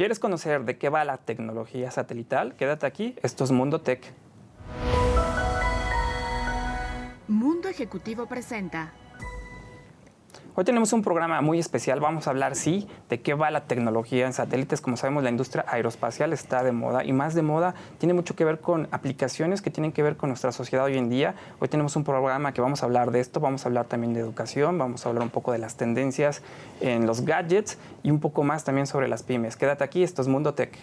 ¿Quieres conocer de qué va la tecnología satelital? Quédate aquí, esto es Mundo Tech. Mundo Ejecutivo presenta Hoy tenemos un programa muy especial. Vamos a hablar, sí, de qué va la tecnología en satélites. Como sabemos, la industria aeroespacial está de moda y más de moda tiene mucho que ver con aplicaciones que tienen que ver con nuestra sociedad hoy en día. Hoy tenemos un programa que vamos a hablar de esto, vamos a hablar también de educación, vamos a hablar un poco de las tendencias en los gadgets y un poco más también sobre las pymes. Quédate aquí, esto es Mundo Tech.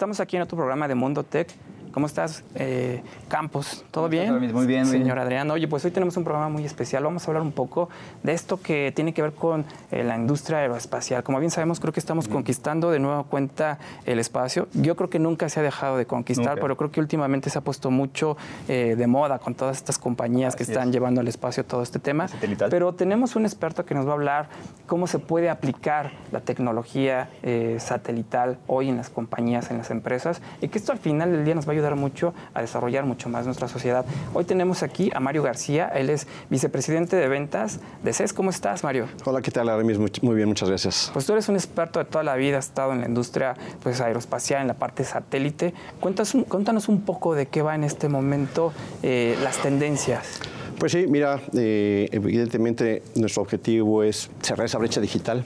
Estamos aquí en otro programa de Mundo Tech. ¿Cómo estás, eh, Campos? ¿Todo bien? Muy bien. Señor Adrián. Oye, pues hoy tenemos un programa muy especial. Vamos a hablar un poco de esto que tiene que ver con eh, la industria aeroespacial. Como bien sabemos, creo que estamos conquistando de nueva cuenta el espacio. Yo creo que nunca se ha dejado de conquistar, pero creo que últimamente se ha puesto mucho eh, de moda con todas estas compañías que están llevando al espacio todo este tema. Pero tenemos un experto que nos va a hablar cómo se puede aplicar la tecnología satelital hoy en las compañías, en las empresas, y que esto al final del día nos va a ayudar mucho a desarrollar mucho más nuestra sociedad. Hoy tenemos aquí a Mario García, él es vicepresidente de ventas de CES. ¿Cómo estás, Mario? Hola, ¿qué tal, Aramis? Muy bien, muchas gracias. Pues tú eres un experto de toda la vida, has estado en la industria pues, aeroespacial, en la parte satélite. Cuéntanos, cuéntanos un poco de qué va en este momento eh, las tendencias. Pues sí, mira, eh, evidentemente nuestro objetivo es cerrar esa brecha digital,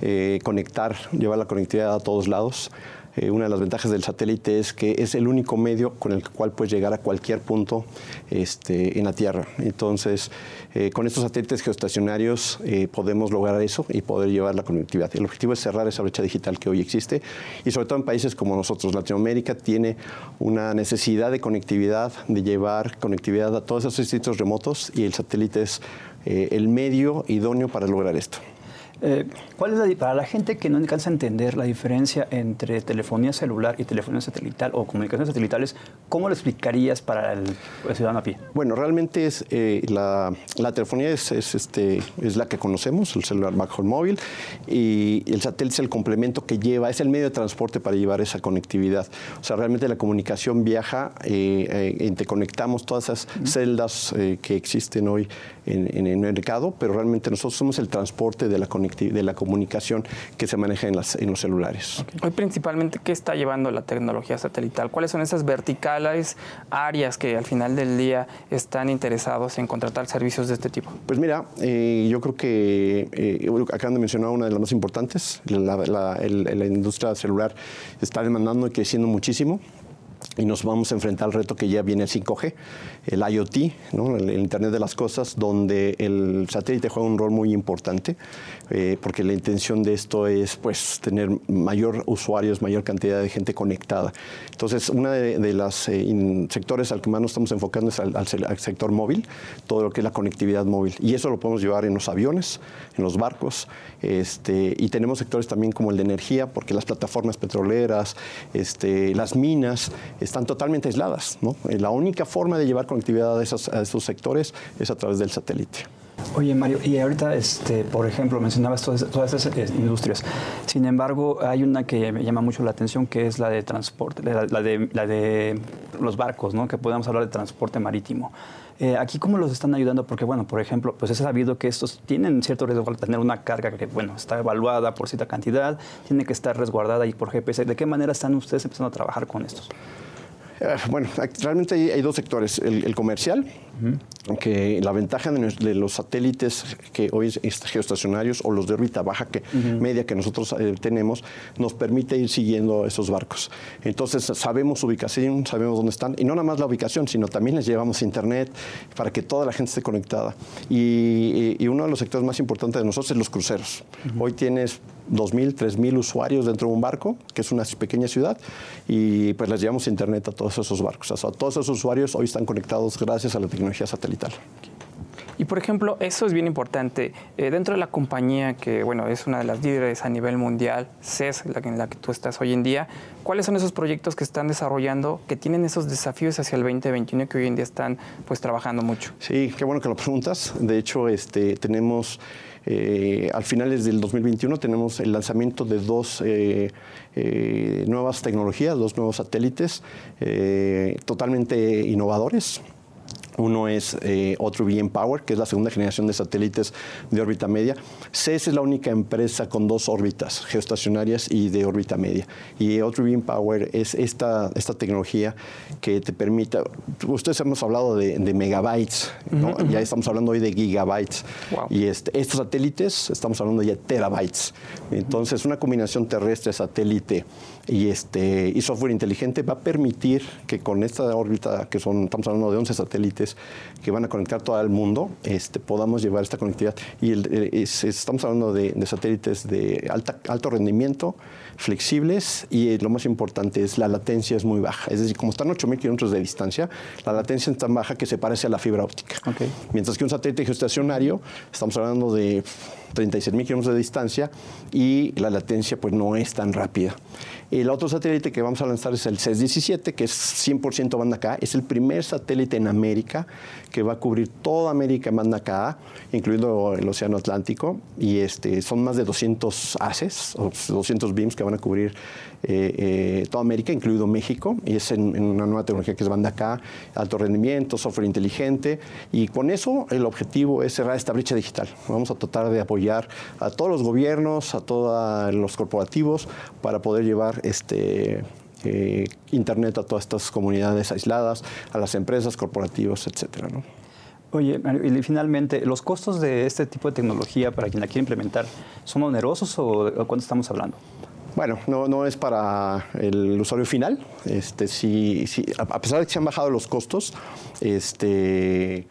eh, conectar, llevar la conectividad a todos lados. Eh, una de las ventajas del satélite es que es el único medio con el cual puedes llegar a cualquier punto este, en la Tierra. Entonces, eh, con estos satélites geoestacionarios eh, podemos lograr eso y poder llevar la conectividad. El objetivo es cerrar esa brecha digital que hoy existe y sobre todo en países como nosotros. Latinoamérica tiene una necesidad de conectividad, de llevar conectividad a todos esos distritos remotos y el satélite es el medio idóneo para lograr esto. Eh, ¿Cuál es la, para la gente que no alcanza a entender la diferencia entre telefonía celular y telefonía satelital o comunicaciones satelitales, cómo lo explicarías para el, ciudadano a pie? Bueno, realmente es eh, la, telefonía es, este, es la que conocemos, el celular backhaul móvil, y el satélite es el complemento que lleva, es el medio de transporte para llevar esa conectividad. O sea, realmente la comunicación viaja, eh, interconectamos todas esas celdas que existen hoy en, el mercado, pero realmente nosotros somos el transporte de la, de la comunicación que se maneja en, las, en los celulares. Hoy principalmente, ¿qué está llevando la tecnología satelital? ¿Cuáles son esas verticales áreas que al final del día están interesados en contratar servicios de este tipo? Pues mira, eh, yo creo que eh, acaban de mencionar una de las más importantes, la, la industria celular está demandando y creciendo muchísimo y nos vamos a enfrentar al reto que ya viene el 5G, el IoT, el, Internet de las Cosas, donde el satélite juega un rol muy importante, eh, porque la intención de esto es pues, tener mayor usuarios, mayor cantidad de gente conectada. Entonces, uno de, los eh, sectores al que más nos estamos enfocando es al, sector móvil, todo lo que es la conectividad móvil. Y eso lo podemos llevar en los aviones, en los barcos, este, y tenemos sectores también como el de energía, porque las plataformas petroleras, este, las minas, están totalmente aisladas. ¿no? Eh, la única forma de llevar conectividad a esos, sectores es a través del satélite. Oye, Mario, y ahorita, este, por ejemplo, mencionabas todas, todas esas eh, industrias. Sin embargo, hay una que me llama mucho la atención, que es la de transporte, la, de, la de los barcos, ¿no? que podemos hablar de transporte marítimo. Eh, aquí, ¿cómo los están ayudando? Porque, bueno, por ejemplo, pues es sabido que estos tienen cierto riesgo al tener una carga que, bueno, está evaluada por cierta cantidad, tiene que estar resguardada y por GPS. ¿De qué manera están ustedes empezando a trabajar con estos? Eh, bueno, realmente hay, dos sectores. El, comercial, que la ventaja de, los satélites que hoy es geoestacionarios o los de órbita baja, que media que nosotros eh, tenemos, nos permite ir siguiendo esos barcos. Entonces sabemos su ubicación, sabemos dónde están, y no nada más la ubicación, sino también les llevamos internet para que toda la gente esté conectada. Y, uno de los sectores más importantes de nosotros es los cruceros. Hoy tienes 2.000, 3.000 usuarios dentro de un barco, que es una pequeña ciudad, y pues les llevamos internet a todos esos barcos. O sea, todos esos usuarios hoy están conectados gracias a la tecnología satelital. Y por ejemplo, eso es bien importante. Eh, dentro de la compañía, que bueno, es una de las líderes a nivel mundial, CES, la en la que tú estás hoy en día, ¿cuáles son esos proyectos que están desarrollando, que tienen esos desafíos hacia el 2021 que hoy en día están pues trabajando mucho? Sí, qué bueno que lo preguntas. De hecho, este, tenemos... Eh, al finales del 2021 tenemos el lanzamiento de dos eh, eh, nuevas tecnologías, dos nuevos satélites totalmente innovadores. Uno es eh, otro bien Power, que es la segunda generación de satélites de órbita media. CES es la única empresa con dos órbitas geoestacionarias y de órbita media. Y otro bien Power es esta, esta tecnología que te permite, ustedes hemos hablado de, megabytes, ya estamos hablando hoy de gigabytes. Y este, estos satélites estamos hablando ya de terabytes. Entonces, una combinación terrestre-satélite y, este, y software inteligente va a permitir que con esta órbita, que son, estamos hablando de 11 satélites que van a conectar todo el mundo, este, podamos llevar esta conectividad. Y estamos hablando de, satélites de alta, alto rendimiento, flexibles y lo más importante es la latencia es muy baja. Es decir, como están 8.000 kilómetros de distancia, la latencia es tan baja que se parece a la fibra óptica. Mientras que un satélite geoestacionario, estamos hablando de 36.000 kilómetros de distancia y la latencia pues no es tan rápida. El otro satélite que vamos a lanzar es el CES-17, que es 100% banda K. Es el primer satélite en América que va a cubrir toda América banda K, incluido el Océano Atlántico. Y este, son más de 200 haces, o 200 beams que van a cubrir eh, eh, toda América, incluido México. Y es en, en, una nueva tecnología que es banda K, alto rendimiento, software inteligente. Y con eso el objetivo es cerrar esta brecha digital. Vamos a tratar de apoyar a todos los gobiernos, a todos los corporativos para poder llevar este, eh, Internet a todas estas comunidades aisladas, a las empresas, corporativos, etcétera. ¿no? Oye, y finalmente, ¿los costos de este tipo de tecnología para quien la quiere implementar son onerosos o de cuánto estamos hablando? Bueno, no, no es para el usuario final. Este, sí, sí, a pesar de que se han bajado los costos, este,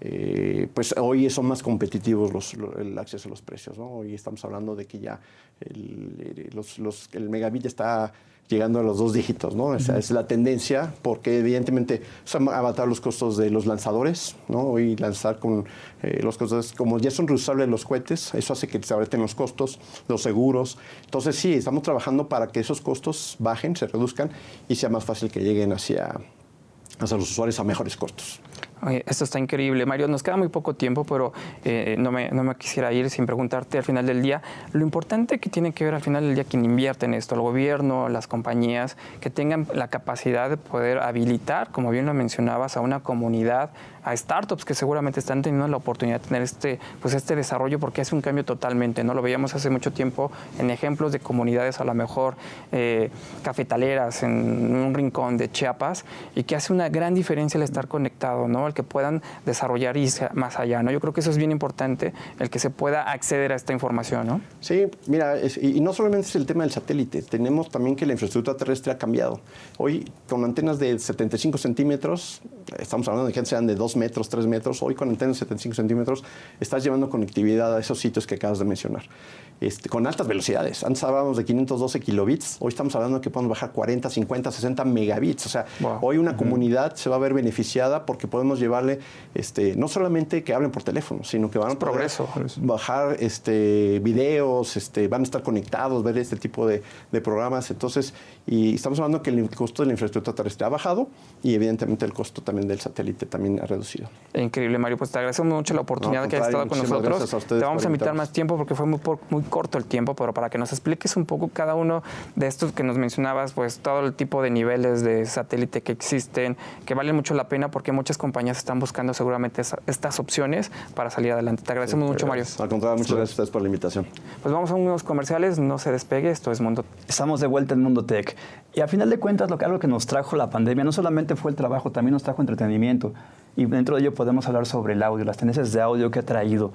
eh, pues hoy son más competitivos los, el acceso a los precios. ¿no? Hoy estamos hablando de que ya el, los, el megabit está llegando a los dos dígitos, ¿no? Esa es la tendencia, porque evidentemente se han abatado los costos de los lanzadores, ¿no? Hoy lanzar con eh, los costos, como ya son reusables los cohetes, eso hace que se abreten los costos, los seguros. Entonces sí, estamos trabajando para que esos costos bajen, se reduzcan y sea más fácil que lleguen hacia, hacia los usuarios a mejores costos esto está increíble. Mario, nos queda muy poco tiempo, pero eh, no, me, no, me, quisiera ir sin preguntarte al final del día lo importante que tiene que ver al final del día quien invierte en esto, el gobierno, las compañías, que tengan la capacidad de poder habilitar, como bien lo mencionabas, a una comunidad a startups que seguramente están teniendo la oportunidad de tener este, pues este desarrollo porque hace un cambio totalmente, ¿no? Lo veíamos hace mucho tiempo en ejemplos de comunidades a lo mejor eh, cafetaleras en un rincón de Chiapas y que hace una gran diferencia el estar conectado, ¿no? El que puedan desarrollar y más allá, ¿no? Yo creo que eso es bien importante, el que se pueda acceder a esta información, ¿no? Sí, mira, y no solamente es el tema del satélite, tenemos también que la infraestructura terrestre ha cambiado. Hoy, con antenas de 75 centímetros, estamos hablando de que sean de 2 metros, 3 metros, hoy con antenas de 75 centímetros, estás llevando conectividad a esos sitios que acabas de mencionar. Este, con altas velocidades. Antes hablábamos de 512 kilobits, hoy estamos hablando de que podemos bajar 40, 50, 60 megabits. O sea, hoy una comunidad se va a ver beneficiada porque podemos llevarle, este, no solamente que hablen por teléfono, sino que van a progreso. bajar este, videos, este, van a estar conectados, ver este tipo de, de programas. Entonces, y estamos hablando que el costo de la infraestructura terrestre ha bajado y evidentemente el costo también del satélite también ha reducido. Increíble, Mario. Pues te agradecemos mucho la oportunidad que has estado con nosotros. Te vamos a invitar más tiempo porque fue muy, muy corto el tiempo, pero para que nos expliques un poco cada uno de estos que nos mencionabas, pues todo el tipo de niveles de satélite que existen, que valen mucho la pena porque muchas compañías están buscando seguramente estas opciones para salir adelante. Te agradecemos mucho, Mario. Al contrario, muchas gracias a ustedes por la invitación. Pues vamos a unos comerciales, no se despegue, esto es Mundo Estamos de vuelta en Mundo Tech. Y a final de cuentas, lo que, algo que nos trajo la pandemia no solamente fue el trabajo, también nos trajo entretenimiento. Y dentro de ello podemos hablar sobre el audio, las tendencias de audio que ha traído.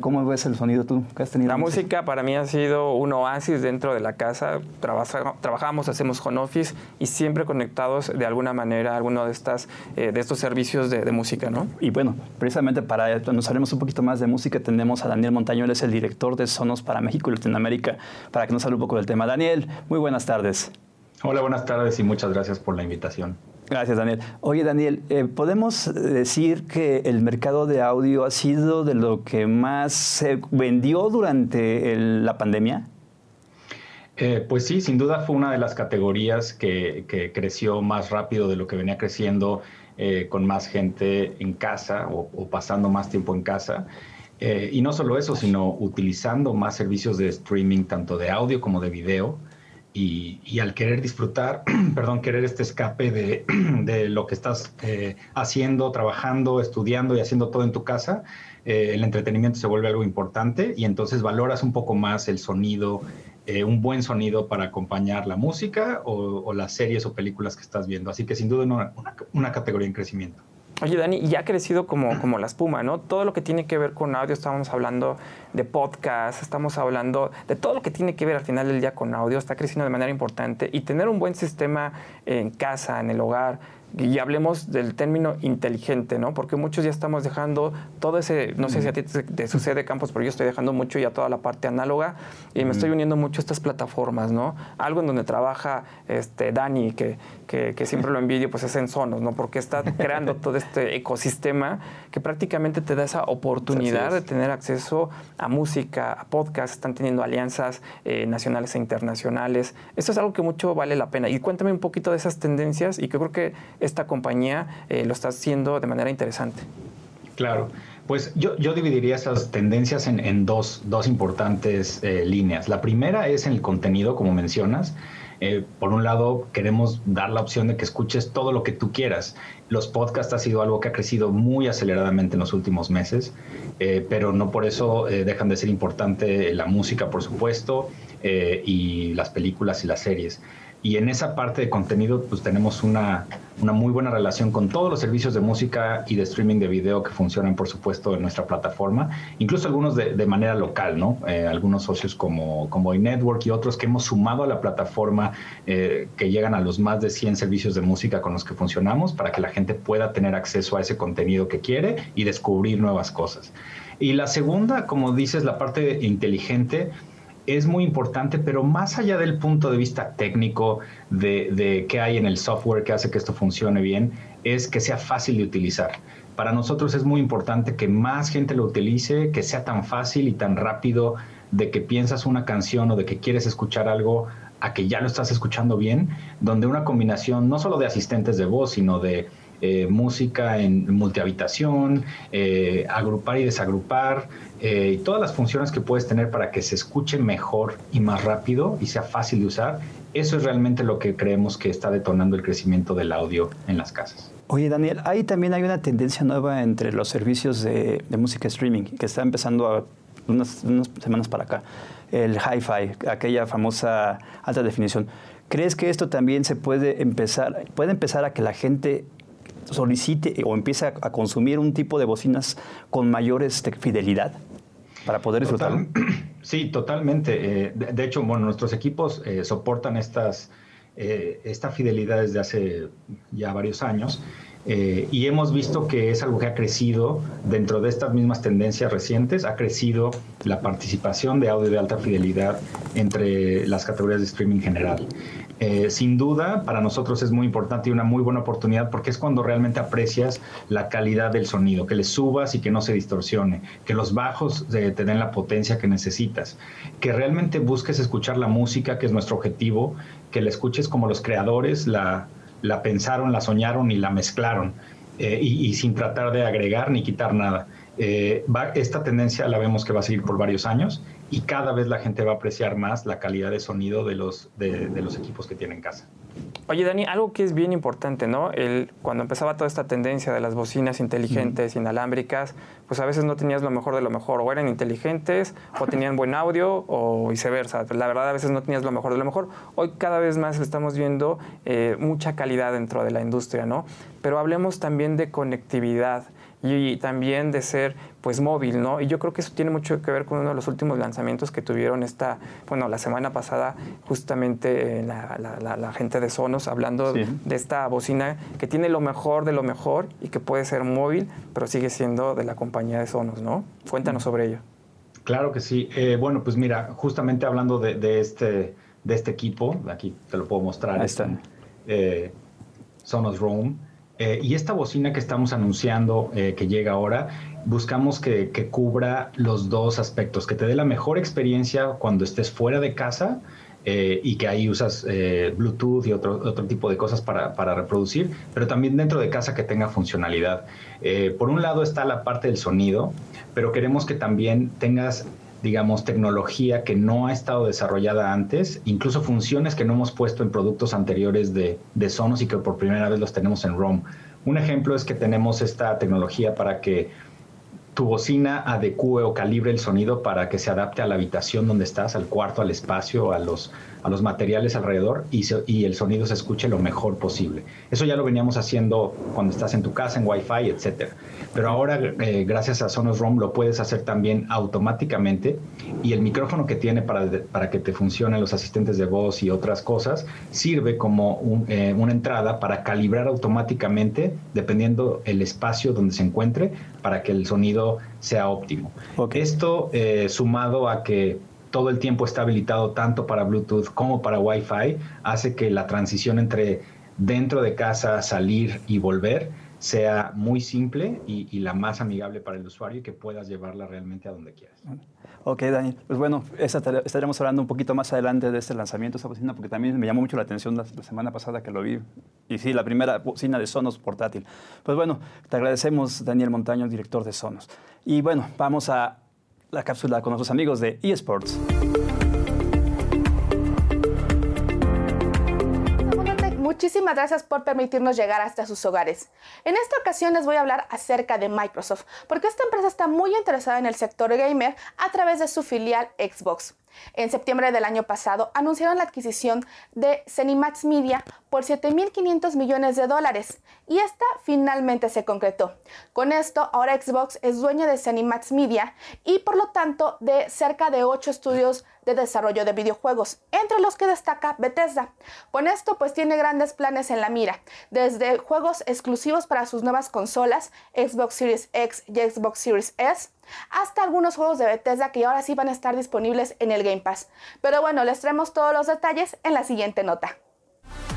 ¿Cómo ves el sonido tú? ¿Qué has tenido? La música para mí ha sido un oasis dentro de la casa. trabajamos, hacemos home office y siempre conectados de alguna manera a alguno de, estas, eh, de estos servicios de, música, ¿no? Y bueno, precisamente para nos haremos un poquito más de música, tenemos a Daniel Montaño, él es el director de Sonos para México y Latinoamérica, para que nos hable un poco del tema. Daniel, muy buenas tardes. Hola, buenas tardes y muchas gracias por la invitación. Gracias, Daniel. Oye, Daniel, eh, ¿podemos decir que el mercado de audio ha sido de lo que más se vendió durante la pandemia? Eh, pues sí, sin duda fue una de las categorías que, creció más rápido de lo que venía creciendo eh, con más gente en casa o, pasando más tiempo en casa. y no solo eso, sino utilizando más servicios de streaming, tanto de audio como de video y, al querer disfrutar, perdón, querer este escape de, lo que estás eh, haciendo, trabajando, estudiando y haciendo todo en tu casa, eh, el entretenimiento se vuelve algo importante y entonces valoras un poco más el sonido, eh, un buen sonido para acompañar la música o, las series o películas que estás viendo. Así que sin duda una, una categoría en crecimiento. Oye, Dani, ya ha crecido como, como la espuma, ¿no? Todo lo que tiene que ver con audio, estamos hablando de podcast, estamos hablando de todo lo que tiene que ver al final del día con audio, está creciendo de manera importante y tener un buen sistema en casa, en el hogar, y hablemos del término inteligente, ¿no? Porque muchos ya estamos dejando todo ese, no sé si a ti te, sucede, Campos, pero yo estoy dejando mucho ya toda la parte análoga y me estoy uniendo mucho a estas plataformas, ¿no? Algo en donde trabaja este Dani, que, que, siempre lo envidio, pues es en Sonos, ¿no? Porque está creando todo este ecosistema que prácticamente te da esa oportunidad de tener acceso a música, a podcast, están teniendo alianzas eh, nacionales e internacionales. Esto es algo que mucho vale la pena. Y cuéntame un poquito de esas tendencias y que creo que esta compañía eh, lo está haciendo de manera interesante. Claro. Pues yo, yo dividiría esas tendencias en, dos, dos, importantes eh, líneas. La primera es en el contenido, como mencionas. Eh, por un lado, queremos dar la opción de que escuches todo lo que tú quieras. Los podcasts ha sido algo que ha crecido muy aceleradamente en los últimos meses, pero no por eso dejan de ser importante la música, por supuesto, y las películas y las series. Y en esa parte de contenido, pues tenemos una, una, muy buena relación con todos los servicios de música y de streaming de video que funcionan, por supuesto, en nuestra plataforma, incluso algunos de, de manera local, ¿no? Eh, algunos socios como, como iNetwork y otros que hemos sumado a la plataforma eh, que llegan a los más de 100 servicios de música con los que funcionamos para que la gente pueda tener acceso a ese contenido que quiere y descubrir nuevas cosas. Y la segunda, como dices, la parte inteligente, es muy importante, pero más allá del punto de vista técnico de, de, qué hay en el software que hace que esto funcione bien, es que sea fácil de utilizar. Para nosotros es muy importante que más gente lo utilice, que sea tan fácil y tan rápido de que piensas una canción o de que quieres escuchar algo a que ya lo estás escuchando bien, donde una combinación no solo de asistentes de voz, sino de eh, música en multihabitación, eh, agrupar y desagrupar, eh, y todas las funciones que puedes tener para que se escuche mejor y más rápido y sea fácil de usar, eso es realmente lo que creemos que está detonando el crecimiento del audio en las casas. Oye, Daniel, ahí también hay una tendencia nueva entre los servicios de, música streaming que está empezando unas, unas semanas para acá. El hi-fi, aquella famosa alta definición. ¿Crees que esto también se puede empezar, puede empezar a que la gente solicite o empiece a, consumir un tipo de bocinas con mayor este, fidelidad para poder disfrutar. sí, totalmente. Eh, de, hecho, bueno, nuestros equipos eh, soportan estas, eh, esta fidelidad desde hace ya varios años. y hemos visto que es algo que ha crecido dentro de estas mismas tendencias recientes, ha crecido la participación de audio de alta fidelidad entre las categorías de streaming general. Eh, sin duda, para nosotros es muy importante y una muy buena oportunidad porque es cuando realmente aprecias la calidad del sonido, que le subas y que no se distorsione, que los bajos te den la potencia que necesitas, que realmente busques escuchar la música, que es nuestro objetivo, que la escuches como los creadores la, pensaron, la soñaron y la mezclaron, eh, y, sin tratar de agregar ni quitar nada. Eh, esta tendencia la vemos que va a seguir por varios años y cada vez la gente va a apreciar más la calidad de sonido de los, de, los equipos que tiene en casa. Oye, Dani, algo que es bien importante, ¿no? El, cuando empezaba toda esta tendencia de las bocinas inteligentes, inalámbricas, pues a veces no tenías lo mejor de lo mejor, o eran inteligentes, o tenían buen audio, o viceversa. La verdad, a veces no tenías lo mejor de lo mejor. Hoy cada vez más estamos viendo eh, mucha calidad dentro de la industria, ¿no? Pero hablemos también de conectividad y también de ser pues móvil, ¿no? Y yo creo que eso tiene mucho que ver con uno de los últimos lanzamientos que tuvieron esta, bueno, la semana pasada justamente eh, la, gente de Sonos hablando de esta bocina que tiene lo mejor de lo mejor y que puede ser móvil, pero sigue siendo de la compañía de Sonos, ¿no? Cuéntanos sobre ello. Claro que sí. Eh, bueno, pues mira, justamente hablando de, este, de este equipo, aquí te lo puedo mostrar. Ahí está. Eh, Sonos Roam. Eh, y esta bocina que estamos anunciando eh, que llega ahora, buscamos que, cubra los dos aspectos, que te dé la mejor experiencia cuando estés fuera de casa eh, y que ahí usas Bluetooth y otro, otro tipo de cosas para, para, reproducir, pero también dentro de casa que tenga funcionalidad. por un lado está la parte del sonido, pero queremos que también tengas digamos, tecnología que no ha estado desarrollada antes, incluso funciones que no hemos puesto en productos anteriores de, de Sonos y que por primera vez los tenemos en ROM. Un ejemplo es que tenemos esta tecnología para que tu bocina adecue o calibre el sonido para que se adapte a la habitación donde estás, al cuarto, al espacio, a los, a los materiales alrededor y, el sonido se escuche lo mejor posible. Eso ya lo veníamos haciendo cuando estás en tu casa, en Wi-Fi, etc. Pero ahora, eh, gracias a Sonos Roam, lo puedes hacer también automáticamente y el micrófono que tiene para, para que te funcionen los asistentes de voz y otras cosas sirve como eh, una entrada para calibrar automáticamente, dependiendo el espacio donde se encuentre, para que el sonido sea óptimo. Esto eh, sumado a que todo el tiempo está habilitado tanto para Bluetooth como para Wi-Fi, hace que la transición entre dentro de casa, salir y volver sea muy simple y, la más amigable para el usuario y que puedas llevarla realmente a donde quieras. Ok, Dani. Pues bueno, estaremos hablando un poquito más adelante de este lanzamiento de esta bocina porque también me llamó mucho la atención la, semana pasada que lo vi. Y sí, la primera bocina de Sonos portátil. Pues bueno, te agradecemos, Daniel Montaño, director de Sonos. Y bueno, vamos a la cápsula con nuestros amigos de eSports. Muchísimas gracias por permitirnos llegar hasta sus hogares. En esta ocasión les voy a hablar acerca de Microsoft, porque esta empresa está muy interesada en el sector gamer a través de su filial Xbox. En septiembre del año pasado anunciaron la adquisición de Cenimax Media por 7.500 millones de dólares y esta finalmente se concretó. Con esto, ahora Xbox es dueña de Cenimax Media y por lo tanto de cerca de 8 estudios de desarrollo de videojuegos, entre los que destaca Bethesda. Con esto pues tiene grandes planes en la mira, desde juegos exclusivos para sus nuevas consolas, Xbox Series X y Xbox Series S, hasta algunos juegos de Bethesda que ahora sí van a estar disponibles en el Game Pass. Pero bueno, les traemos todos los detalles en la siguiente nota.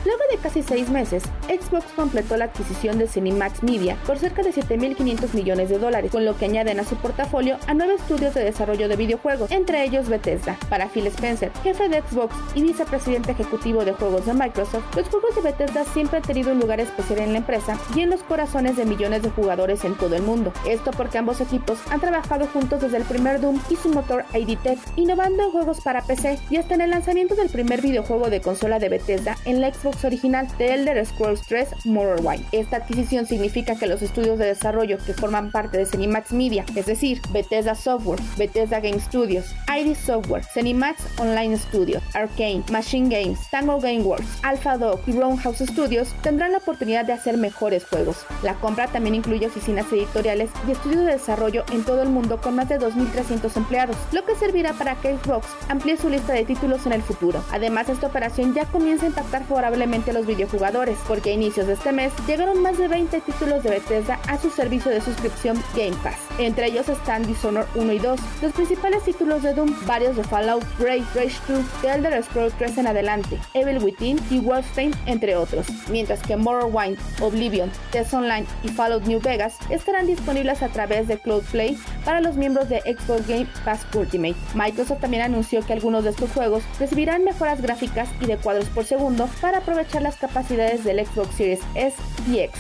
Luego de casi seis meses, Xbox completó la adquisición de Cinemax Media por cerca de 7.500 millones de dólares, con lo que añaden a su portafolio a nueve estudios de desarrollo de videojuegos, entre ellos Bethesda. Para Phil Spencer, jefe de Xbox y vicepresidente ejecutivo de juegos de Microsoft, los juegos de Bethesda siempre han tenido un lugar especial en la empresa y en los corazones de millones de jugadores en todo el mundo. Esto porque ambos equipos han trabajado juntos desde el primer Doom y su motor ID Tech, innovando en juegos para PC y hasta en el lanzamiento del primer videojuego de consola de Bethesda en la Xbox original de Elder Scrolls 3 Morrowind. Esta adquisición significa que los estudios de desarrollo que forman parte de Cenimax Media, es decir, Bethesda Software, Bethesda Game Studios, ID Software, Cenimax Online Studios, Arcane, Machine Games, Tango Gameworks, Alpha Dog y Roundhouse Studios tendrán la oportunidad de hacer mejores juegos. La compra también incluye oficinas editoriales y estudios de desarrollo en todo el mundo con más de 2.300 empleados, lo que servirá para que Xbox amplíe su lista de títulos en el futuro. Además, esta operación ya comienza a impactar favorablemente a los videojugadores, porque a inicios de este mes llegaron más de 20 títulos de Bethesda a su servicio de suscripción Game Pass. Entre ellos están Dishonored 1 y 2, los principales títulos de Doom, varios de Fallout, Rage, Rage 2, The Elder Scrolls 3 en adelante, Evil Within y Wolfenstein, entre otros. Mientras que Morrowind, Oblivion, Test Online y Fallout New Vegas estarán disponibles a través de Cloud Play para los miembros de Xbox Game Pass Ultimate. Microsoft también anunció que algunos de estos juegos recibirán mejoras gráficas y de cuadros por segundo para aprovechar las capacidades del Xbox Series S y X.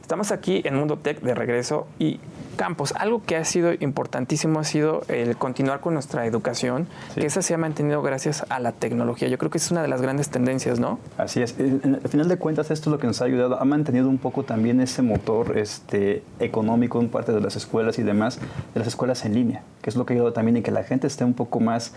Estamos aquí en Mundo Tech de regreso y Campos, algo que ha sido importantísimo ha sido el continuar con nuestra educación, que esa se ha mantenido gracias a la tecnología. Yo creo que es una de las grandes tendencias, ¿no? Así es. Al final de cuentas, esto es lo que nos ha ayudado, ha mantenido un poco también ese motor este, económico en parte de las escuelas y demás, de las escuelas en línea, que es lo que ha ayudado también en que la gente esté un poco más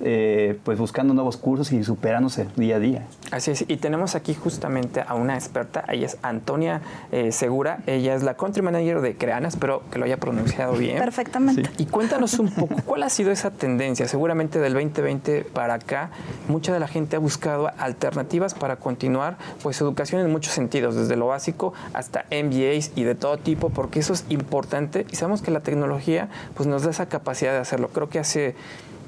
eh, pues buscando nuevos cursos y superándose día a día. Así es, y tenemos aquí justamente a una experta, ella es Antonia eh, Segura, ella es la country manager de Creana, espero que lo haya pronunciado bien. Perfectamente. Y cuéntanos un poco, ¿cuál ha sido esa tendencia? Seguramente del 2020 para acá, mucha de la gente ha buscado alternativas para continuar pues educación en muchos sentidos, desde lo básico hasta MBAs y de todo tipo, porque eso es importante y sabemos que la tecnología pues nos da esa capacidad de hacerlo. Creo que hace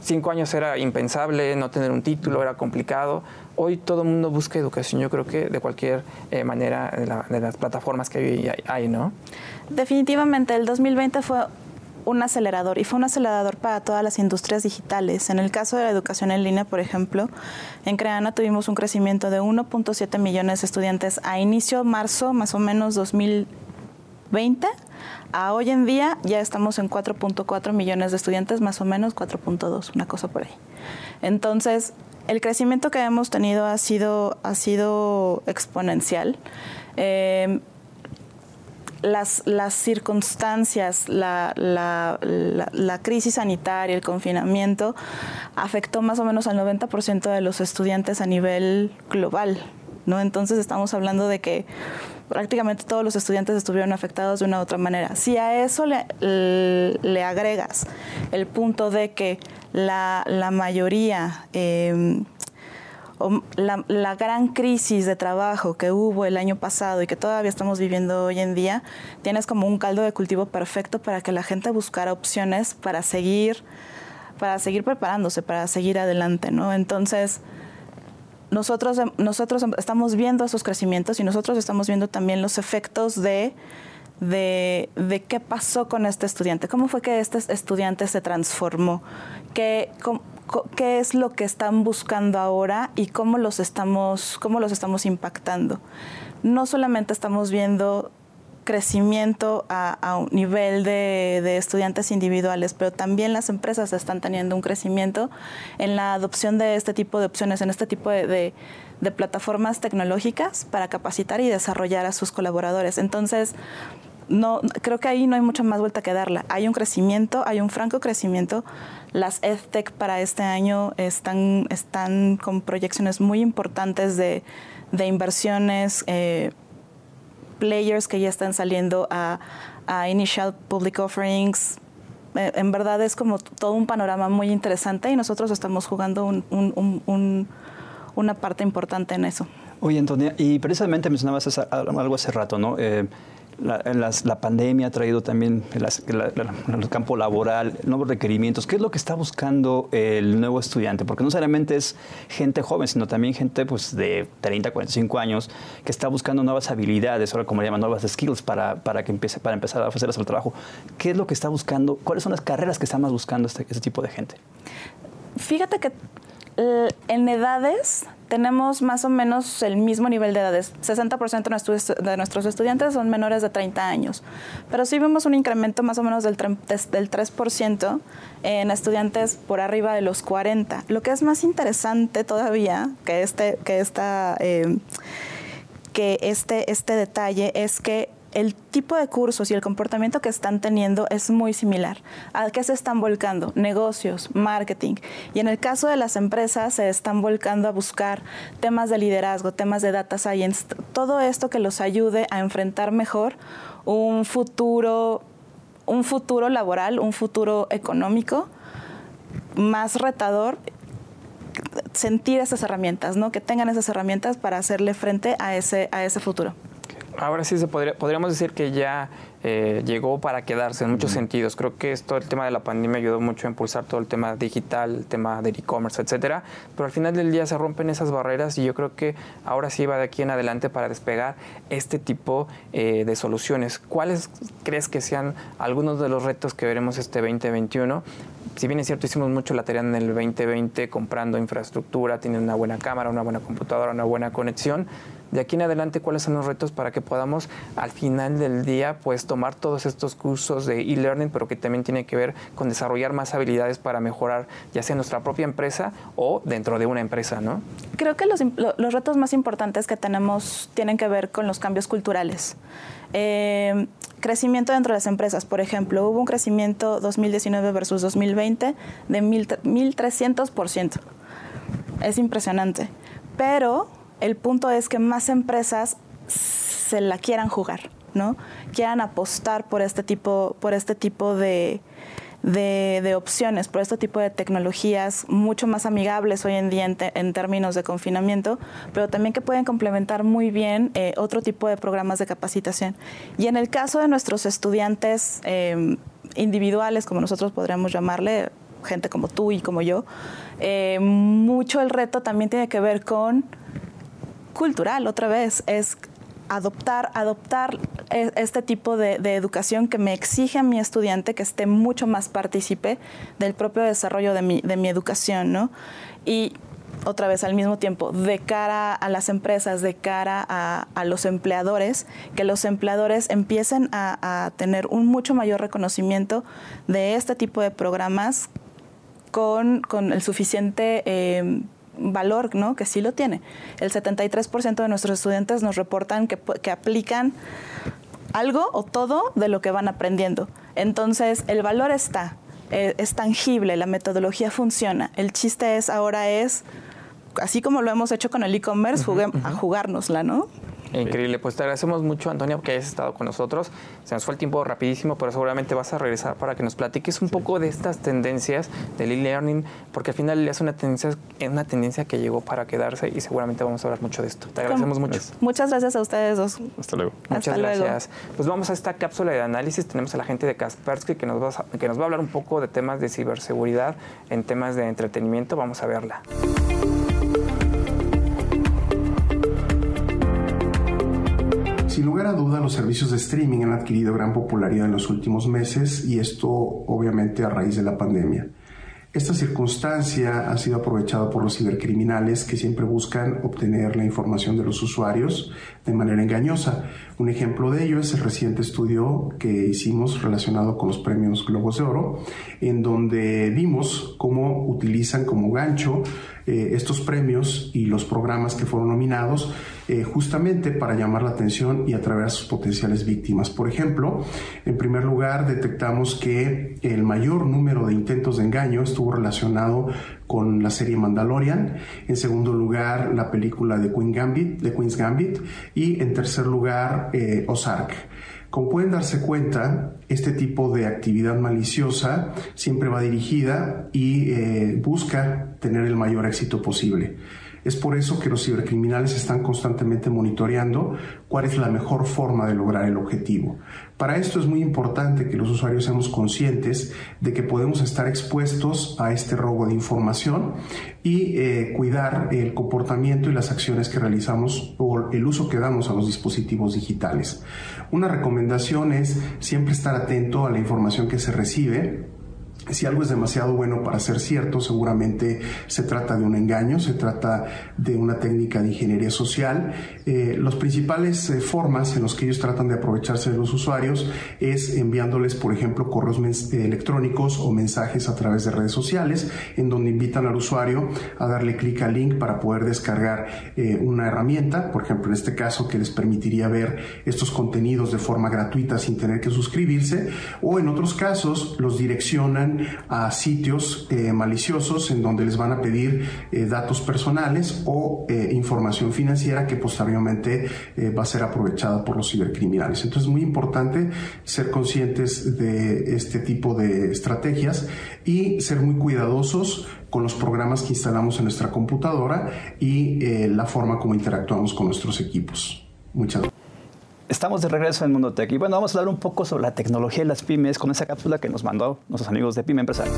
cinco años era impensable, no tener un título era complicado. Hoy todo el mundo busca educación, yo creo que de cualquier eh, manera de, las plataformas que hay, hay, ¿no? Definitivamente, el 2020 fue un acelerador y fue un acelerador para todas las industrias digitales. En el caso de la educación en línea, por ejemplo, en Creana tuvimos un crecimiento de 1.7 millones de estudiantes a inicio marzo, más o menos 2020 a hoy en día ya estamos en 4.4 millones de estudiantes, más o menos 4.2, una cosa por ahí. Entonces, el crecimiento que hemos tenido ha sido, ha sido exponencial. Eh, las, las, circunstancias, la, la, la, crisis sanitaria, el confinamiento, afectó más o menos al 90% de los estudiantes a nivel global. ¿no? Entonces estamos hablando de que prácticamente todos los estudiantes estuvieron afectados de una u otra manera. Si a eso le, agregas el punto de que la, mayoría... Em, la, la, gran crisis de trabajo que hubo el año pasado y que todavía estamos viviendo hoy en día, tienes como un caldo de cultivo perfecto para que la gente buscara opciones para seguir, para seguir preparándose, para seguir adelante, ¿no? Entonces, nosotros, nosotros estamos viendo esos crecimientos y nosotros estamos viendo también los efectos de, de, qué pasó con este estudiante, cómo fue que este estudiante se transformó, qué, qué es lo que están buscando ahora y cómo los estamos, cómo los estamos impactando. No solamente estamos viendo crecimiento a, un nivel de, estudiantes individuales, pero también las empresas están teniendo un crecimiento en la adopción de este tipo de opciones, en este tipo de, plataformas tecnológicas para capacitar y desarrollar a sus colaboradores. Entonces, no, creo que ahí no hay mucha más vuelta que darla. Hay un crecimiento, hay un franco crecimiento. Las EdTech para este año están, están con proyecciones muy importantes de, inversiones. Eh, players que ya están saliendo a, initial public offerings. Eh, en verdad es como todo un panorama muy interesante y nosotros estamos jugando una parte importante en eso. Oye, Antonia, y precisamente mencionabas algo hace rato, ¿no? Eh, la, la, pandemia ha traído también en el campo laboral nuevos requerimientos. ¿Qué es lo que está buscando el nuevo estudiante? Porque no solamente es gente joven, sino también gente pues, de 30, 45 años que está buscando nuevas habilidades, ahora como le llaman, nuevas skills para, para, que empiece, para empezar a ofrecerles el trabajo. ¿Qué es lo que está buscando? ¿Cuáles son las carreras que está más buscando este, este tipo de gente? Fíjate que en edades tenemos más o menos el mismo nivel de edades. 60% de nuestros estudiantes son menores de 30 años, pero sí vemos un incremento más o menos del, del 3% en estudiantes por arriba de los 40. Lo que es más interesante todavía que este, que esta, eh, que este, este detalle es que el tipo de cursos y el comportamiento que están teniendo es muy similar. ¿A qué se están volcando? Negocios, marketing. Y en el caso de las empresas se están volcando a buscar temas de liderazgo, temas de data science, todo esto que los ayude a enfrentar mejor un futuro, un futuro laboral, un futuro económico más retador sentir esas herramientas, ¿no? Que tengan esas herramientas para hacerle frente a ese, a ese futuro ahora sí se podría, podríamos decir que ya eh, llegó para quedarse en muchos sentidos. Creo que esto, el tema de la pandemia ayudó mucho a impulsar todo el tema digital, el tema del e-commerce, etcétera. Pero al final del día se rompen esas barreras y yo creo que ahora sí va de aquí en adelante para despegar este tipo eh, de soluciones. ¿Cuáles crees que sean algunos de los retos que veremos este 2021? Si bien es cierto, hicimos mucho la tarea en el 2020 comprando infraestructura, teniendo una buena cámara, una buena computadora, una buena conexión de aquí en adelante cuáles son los retos para que podamos al final del día pues tomar todos estos cursos de e-learning, pero que también tiene que ver con desarrollar más habilidades para mejorar ya sea nuestra propia empresa o dentro de una empresa, ¿no? Creo que los, los retos más importantes que tenemos tienen que ver con los cambios culturales. Eh, crecimiento dentro de las empresas, por ejemplo, hubo un crecimiento 2019 versus 2020 de 1.300%. Es impresionante. Pero el punto es que más empresas se la quieran jugar, ¿no? Quieran apostar por este tipo, por este tipo de, de, opciones, por este tipo de tecnologías mucho más amigables hoy en día en, términos de confinamiento, pero también que pueden complementar muy bien eh, otro tipo de programas de capacitación. Y en el caso de nuestros estudiantes em, individuales, como nosotros podríamos llamarle, gente como tú y como yo, eh, mucho el reto también tiene que ver con cultural, otra vez, es adoptar, adoptar e, este tipo de, educación que me exige a mi estudiante que esté mucho más partícipe del propio desarrollo de mi, de mi educación, ¿no? Y otra vez al mismo tiempo, de cara a las empresas, de cara a, los empleadores, que los empleadores empiecen a, tener un mucho mayor reconocimiento de este tipo de programas con, el suficiente eh, valor, ¿no? Que sí lo tiene. El 73% de nuestros estudiantes nos reportan que, que aplican algo o todo de lo que van aprendiendo. Entonces, el valor está, eh, es tangible, la metodología funciona. El chiste es ahora es, así como lo hemos hecho con el e-commerce, a jugárnosla, ¿no? Increíble, pues te agradecemos mucho, Antonia, porque hayas estado con nosotros. Se nos fue el tiempo rapidísimo, pero seguramente vas a regresar para que nos platiques un poco de estas tendencias del e-learning, porque al final es una tendencia, es una tendencia que llegó para quedarse y seguramente vamos a hablar mucho de esto. Te agradecemos mucho. Muchas gracias a ustedes dos. Hasta luego. Muchas gracias. Pues vamos a esta cápsula de análisis. Tenemos a la gente de Kaspersky que nos, va a, que nos va a hablar un poco de temas de ciberseguridad en temas de entretenimiento. Vamos a verla. Sin lugar a duda, los servicios de streaming han adquirido gran popularidad en los últimos meses y esto obviamente a raíz de la pandemia. Esta circunstancia ha sido aprovechada por los cibercriminales que siempre buscan obtener la información de los usuarios de manera engañosa. Un ejemplo de ello es el reciente estudio que hicimos relacionado con los premios Globos de Oro, en donde vimos cómo utilizan como gancho eh, estos premios y los programas que fueron nominados eh, justamente para llamar la atención y atraer a sus potenciales víctimas. Por ejemplo, en primer lugar, detectamos que el mayor número de intentos de engaño estuvo relacionado con la serie Mandalorian, en segundo lugar la película de, Queen Gambit, de Queen's Gambit y en tercer lugar eh, Ozark. Como pueden darse cuenta, este tipo de actividad maliciosa siempre va dirigida y eh, busca tener el mayor éxito posible. Es por eso que los cibercriminales están constantemente monitoreando cuál es la mejor forma de lograr el objetivo. Para esto es muy importante que los usuarios seamos conscientes de que podemos estar expuestos a este robo de información y eh, cuidar el comportamiento y las acciones que realizamos o el uso que damos a los dispositivos digitales. Una recomendación es siempre estar atento a la información que se recibe si algo es demasiado bueno para ser cierto, seguramente se trata de un engaño, se trata de una técnica de ingeniería social. Eh, las principales eh, formas en las que ellos tratan de aprovecharse de los usuarios es enviándoles, por ejemplo, correos electrónicos o mensajes a través de redes sociales, en donde invitan al usuario a darle clic al link para poder descargar eh, una herramienta, por ejemplo, en este caso, que les permitiría ver estos contenidos de forma gratuita sin tener que suscribirse, o en otros casos los direccionan a sitios eh, maliciosos en donde les van a pedir eh, datos personales o eh, información financiera que posteriormente va a ser aprovechada por los cibercriminales. Entonces es muy importante ser conscientes de este tipo de estrategias y ser muy cuidadosos con los programas que instalamos en nuestra computadora y la forma como interactuamos con nuestros equipos. Muchas gracias. Estamos de regreso en Mundo Tech y bueno, vamos a hablar un poco sobre la tecnología y las pymes con esa cápsula que nos mandó nuestros amigos de Pyme Empresario.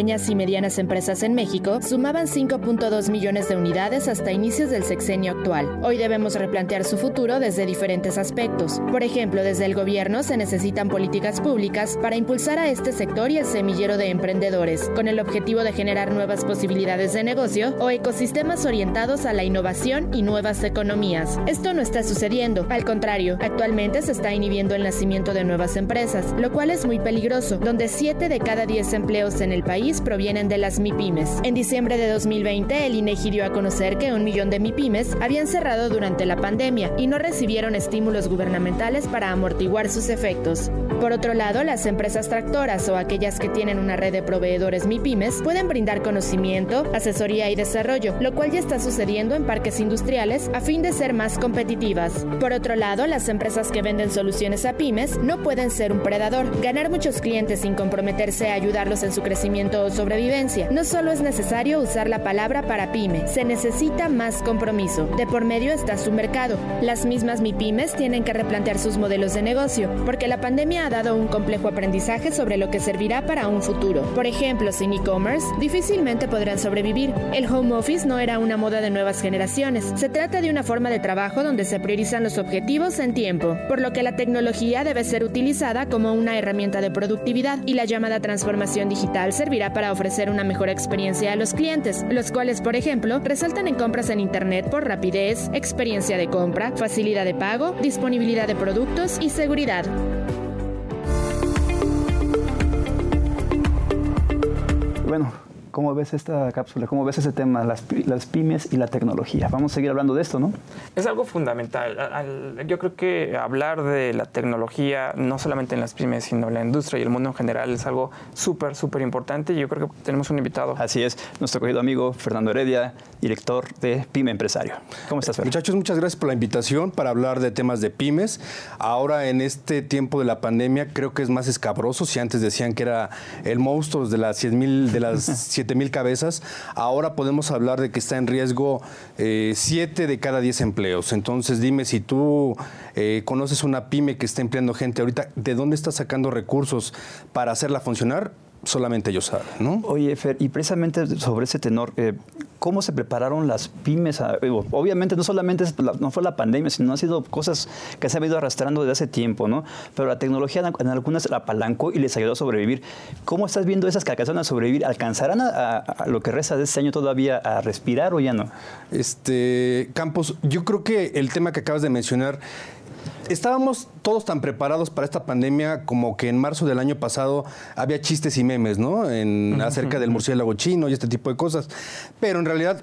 Pequeñas y medianas empresas en México sumaban 5.2 millones de unidades hasta inicios del sexenio actual. Hoy debemos replantear su futuro desde diferentes aspectos. Por ejemplo, desde el gobierno se necesitan políticas públicas para impulsar a este sector y el semillero de emprendedores, con el objetivo de generar nuevas posibilidades de negocio o ecosistemas orientados a la innovación y nuevas economías. Esto no está sucediendo. Al contrario, actualmente se está inhibiendo el nacimiento de nuevas empresas, lo cual es muy peligroso, donde 7 de cada 10 empleos en el país país provienen de las MIPIMES. En diciembre de 2020, el INEGI dio a conocer que un millón de MIPIMES habían cerrado durante la pandemia y no recibieron estímulos gubernamentales para amortiguar sus efectos. Por otro lado, las empresas tractoras o aquellas que tienen una red de proveedores MIPIMES pueden brindar conocimiento, asesoría y desarrollo, lo cual ya está sucediendo en parques industriales a fin de ser más competitivas. Por otro lado, las empresas que venden soluciones a pymes no pueden ser un predador. Ganar muchos clientes sin comprometerse a ayudarlos en su crecimiento o sobrevivencia. No solo es necesario usar la palabra para pyme, se necesita más compromiso. De por medio está su mercado. Las mismas MIPYMES tienen que replantear sus modelos de negocio, porque la pandemia ha dado un complejo aprendizaje sobre lo que servirá para un futuro. Por ejemplo, sin e-commerce, difícilmente podrán sobrevivir. El home office no era una moda de nuevas generaciones. Se trata de una forma de trabajo donde se priorizan los objetivos en tiempo, por lo que la tecnología debe ser utilizada como una herramienta de productividad y la llamada transformación digital servirá para ofrecer una mejor experiencia a los clientes, los cuales, por ejemplo, resaltan en compras en Internet por rapidez, experiencia de compra, facilidad de pago, disponibilidad de productos y seguridad. Bueno, ¿Cómo ves esta cápsula? ¿Cómo ves ese tema, las, las, pymes y la tecnología? Vamos a seguir hablando de esto, ¿no? Es algo fundamental. Yo creo que hablar de la tecnología, no solamente en las pymes, sino en la industria y el mundo en general, es algo súper, súper importante. Yo creo que tenemos un invitado. Así es, nuestro querido amigo Fernando Heredia, director de Pyme Empresario. ¿Cómo estás, Fernando? Muchachos, muchas gracias por la invitación para hablar de temas de pymes. Ahora, en este tiempo de la pandemia, creo que es más escabroso. Si antes decían que era el monstruo de las 100 mil, de las 7 mil cabezas, ahora podemos hablar de que está en riesgo 7 eh, de cada 10 empleos. Entonces dime si tú eh, conoces una pyme que está empleando gente ahorita, ¿de dónde está sacando recursos para hacerla funcionar? Solamente ellos saben, ¿no? Oye, Fer, y precisamente sobre ese tenor, eh, ¿cómo se prepararon las pymes? obviamente no solamente no fue la pandemia, sino han sido cosas que se han ido arrastrando desde hace tiempo, ¿no? Pero la tecnología en algunas la apalancó y les ayudó a sobrevivir. ¿Cómo estás viendo esas que alcanzaron a sobrevivir? ¿Alcanzarán a, lo que resta de este año todavía a respirar o ya no? Este, Campos, yo creo que el tema que acabas de mencionar estábamos todos tan preparados para esta pandemia como que en marzo del año pasado había chistes y memes, ¿no? En, acerca del murciélago chino y este tipo de cosas. Pero en realidad